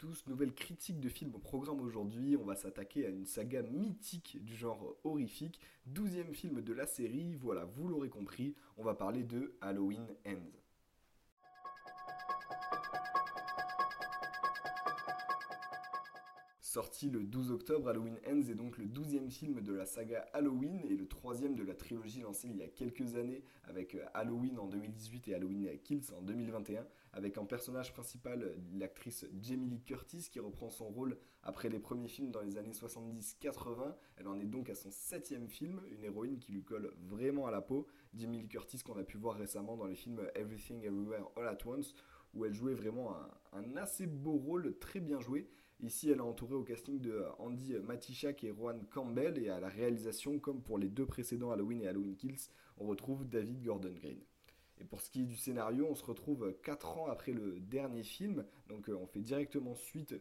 tous, nouvelle critique de film au programme aujourd'hui. On va s'attaquer à une saga mythique du genre horrifique, douzième film de la série. Voilà, vous l'aurez compris, on va parler de Halloween Ends. Sorti le 12 octobre, Halloween Ends est donc le 12e film de la saga Halloween et le troisième de la trilogie lancée il y a quelques années avec euh, Halloween en 2018 et Halloween Kills en 2021, avec en personnage principal l'actrice Jamie Lee Curtis qui reprend son rôle après les premiers films dans les années 70-80. Elle en est donc à son septième film, une héroïne qui lui colle vraiment à la peau. Jamie Lee Curtis qu'on a pu voir récemment dans les films Everything Everywhere All at Once où elle jouait vraiment un, assez beau rôle, très bien joué. Ici, elle est entourée au casting de Andy Matichak et Rowan Campbell, et à la réalisation, comme pour les deux précédents Halloween et Halloween Kills, on retrouve David Gordon Green. Et pour ce qui est du scénario, on se retrouve 4 ans après le dernier film, donc euh, on fait directement suite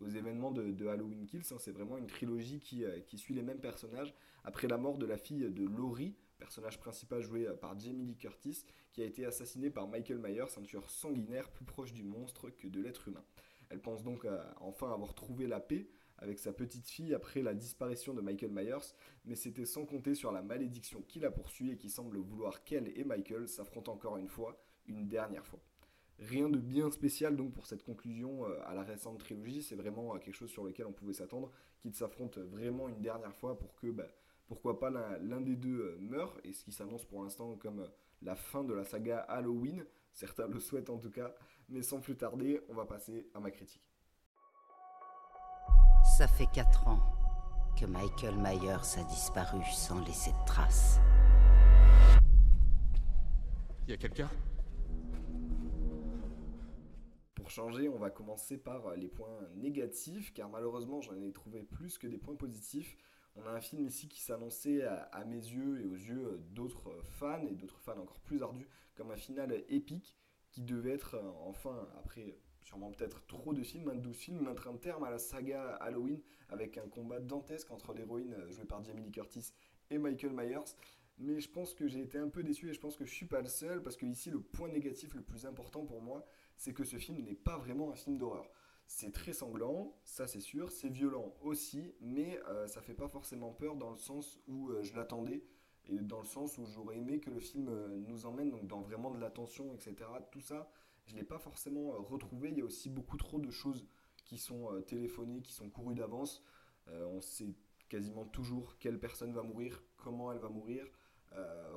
aux événements de, Halloween Kills. Hein. C'est vraiment une trilogie qui, euh, qui, suit les mêmes personnages après la mort de la fille de Laurie, personnage principal joué euh, par Jamie Lee Curtis, qui a été assassiné par Michael Myers, un tueur sanguinaire plus proche du monstre que de l'être humain. Elle pense donc enfin avoir trouvé la paix avec sa petite fille après la disparition de Michael Myers, mais c'était sans compter sur la malédiction qui la poursuit et qui semble vouloir qu'elle et Michael s'affrontent encore une fois, une dernière fois. Rien de bien spécial donc pour cette conclusion euh, à la récente trilogie, c'est vraiment euh, quelque chose sur lequel on pouvait s'attendre, qu'ils s'affrontent vraiment une dernière fois pour que, bah, pourquoi pas, l'un des deux euh, meure, et ce qui s'annonce pour l'instant comme la fin de la saga Halloween, certains le souhaitent en tout cas, mais sans plus tarder, on va passer à ma critique. Ça fait 4 ans que Michael Myers a disparu sans laisser de traces. Y a quelqu'un? Pour changer, on va commencer par les points négatifs, car malheureusement j'en ai trouvé plus que des points positifs. On a un film ici qui s'annonçait à, mes yeux et aux yeux d'autres fans, et d'autres fans encore plus ardus, comme un final épique qui devait être enfin, après sûrement peut-être trop de films, un 12 films, mettre un terme à la saga Halloween avec un combat dantesque entre l'héroïne jouée par Jamie Lee Curtis et Michael Myers. Mais je pense que j'ai été un peu déçu et je pense que je suis pas le seul parce que ici le point négatif le plus important pour moi, c'est que ce film n'est pas vraiment un film d'horreur. C'est très sanglant, ça c'est sûr, c'est violent aussi, mais euh, ça fait pas forcément peur dans le sens où euh, je l'attendais et dans le sens où j'aurais aimé que le film euh, nous emmène donc dans vraiment de l'attention, etc. Tout ça, je l'ai pas forcément retrouvé. Il y a aussi beaucoup trop de choses qui sont téléphonées, qui sont courues d'avance. on sait quasiment toujours quelle personne va mourir, comment elle va mourir.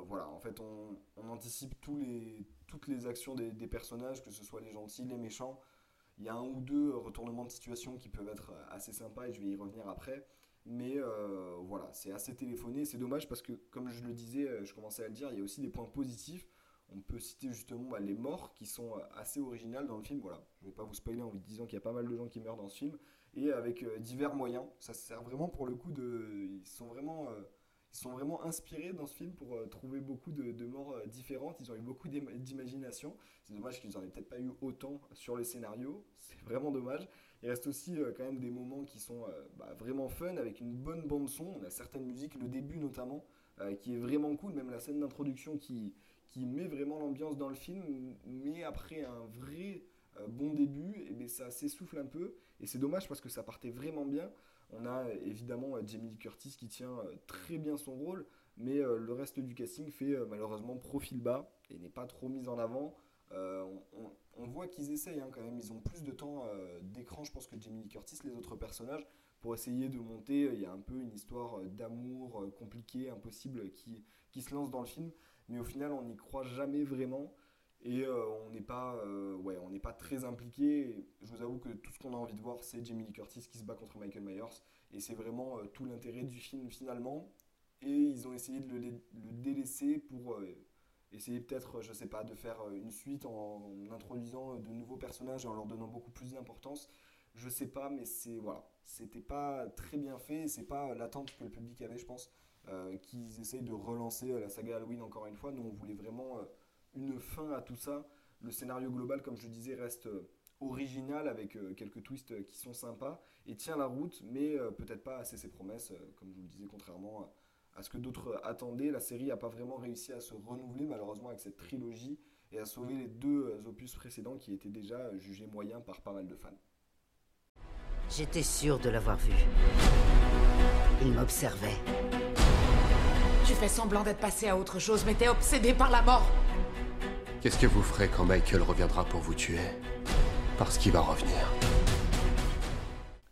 voilà, en fait, on, anticipe tous les, toutes les actions des, des, personnages, que ce soit les gentils, les méchants. Il y a un ou deux retournements de situation qui peuvent être assez sympas et je vais y revenir après. Mais euh, voilà, c'est assez téléphoné. C'est dommage parce que, comme je le disais, euh, je commençais à le dire, il y a aussi des points positifs. On peut citer justement bah, les morts qui sont euh, assez originales dans le film. Voilà, je ne vais pas vous spoiler en vous disant qu'il y a pas mal de gens qui meurent dans ce film. Et avec divers moyens. Ça sert vraiment pour le coup de. Ils sont vraiment sont vraiment inspirés dans ce film pour euh, trouver beaucoup de, morts euh, différentes. Ils ont eu beaucoup d'imagination. C'est dommage qu'ils n'en aient peut-être pas eu autant sur les scénarios. C'est vraiment dommage. Il reste aussi euh, quand même des moments qui sont bah, vraiment fun avec une bonne bande son. On a certaines musiques, le début notamment, qui est vraiment cool. Même la scène d'introduction qui, qui met vraiment l'ambiance dans le film. Mais après un vrai bon début, et eh bien ça s'essouffle un peu. Et c'est dommage parce que ça partait vraiment bien. On a évidemment Jamie Lee Curtis qui tient euh, très bien son rôle, mais euh, le reste du casting fait euh, malheureusement profil bas et n'est pas trop mis en avant. on, voit qu'ils essayent hein, quand même, ils ont plus de temps d'écran, je pense, que Jamie Lee Curtis, les autres personnages, pour essayer de monter. Il y a un peu une histoire d'amour compliquée, impossible, qui, qui se lance dans le film, mais au final, on n'y croit jamais vraiment. Et euh, on n'est pas, euh, ouais, on n'est pas très impliqué. Je vous avoue que tout ce qu'on a envie de voir, c'est Jamie Lee Curtis qui se bat contre Michael Myers. Et c'est vraiment euh, tout l'intérêt du film finalement. Et ils ont essayé de le, délaisser pour essayer peut-être, je sais pas, de faire une suite en, introduisant de nouveaux personnages et en leur donnant beaucoup plus d'importance. Je sais pas, mais c'est voilà, c'était pas très bien fait. C'est pas l'attente que le public avait, je pense, qu'ils essayent de relancer la saga Halloween encore une fois. Nous, on voulait vraiment une fin à tout ça. Le scénario global, comme je disais, reste euh, original avec euh, quelques twists euh, qui sont sympas et tient la route, mais peut-être pas assez ses promesses, comme je vous le disais, contrairement à ce que d'autres attendaient. La série n'a pas vraiment réussi à se renouveler, malheureusement, avec cette trilogie et à sauver les deux opus précédents qui étaient déjà jugés moyens par pas mal de fans. J'étais sûr de l'avoir vu. Il m'observait. Tu fais semblant d'être passé à autre chose, mais t'es obsédé par la mort. Qu'est-ce que vous ferez quand Michael reviendra pour vous tuer Parce qu'il va revenir.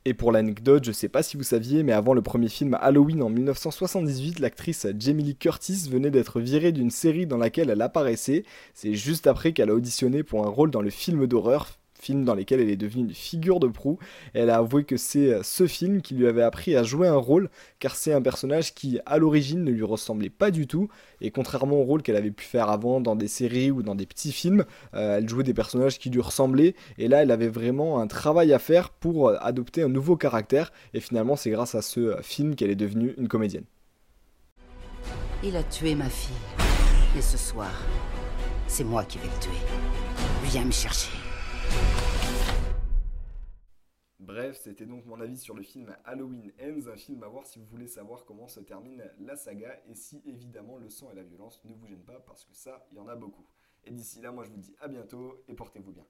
Et pour l'anecdote, je sais pas si vous saviez, mais avant le premier film Halloween en 1978, l'actrice Jamie Lee Curtis venait d'être virée d'une série dans laquelle elle apparaissait. C'est juste après qu'elle a auditionné pour un rôle dans le film d'horreur dans lesquels elle est devenue une figure de proue. Elle a avoué que c'est euh, ce film qui lui avait appris à jouer un rôle, car c'est un personnage qui, à l'origine, ne lui ressemblait pas du tout. Et contrairement au rôle qu'elle avait pu faire avant dans des séries ou dans des petits films, euh, elle jouait des personnages qui lui ressemblaient. Et là, elle avait vraiment un travail à faire pour euh, adopter un nouveau caractère. Et finalement, c'est grâce à ce film qu'elle est devenue une comédienne. Il a tué ma fille. Et ce soir, c'est moi qui vais le tuer. Viens me chercher. Bref, c'était donc mon avis sur le film Halloween Ends, un film à voir si vous voulez savoir comment se termine la saga et si évidemment le sang et la violence ne vous gênent pas parce que ça, il y en a beaucoup. Et d'ici là, moi je vous dis à bientôt et portez-vous bien.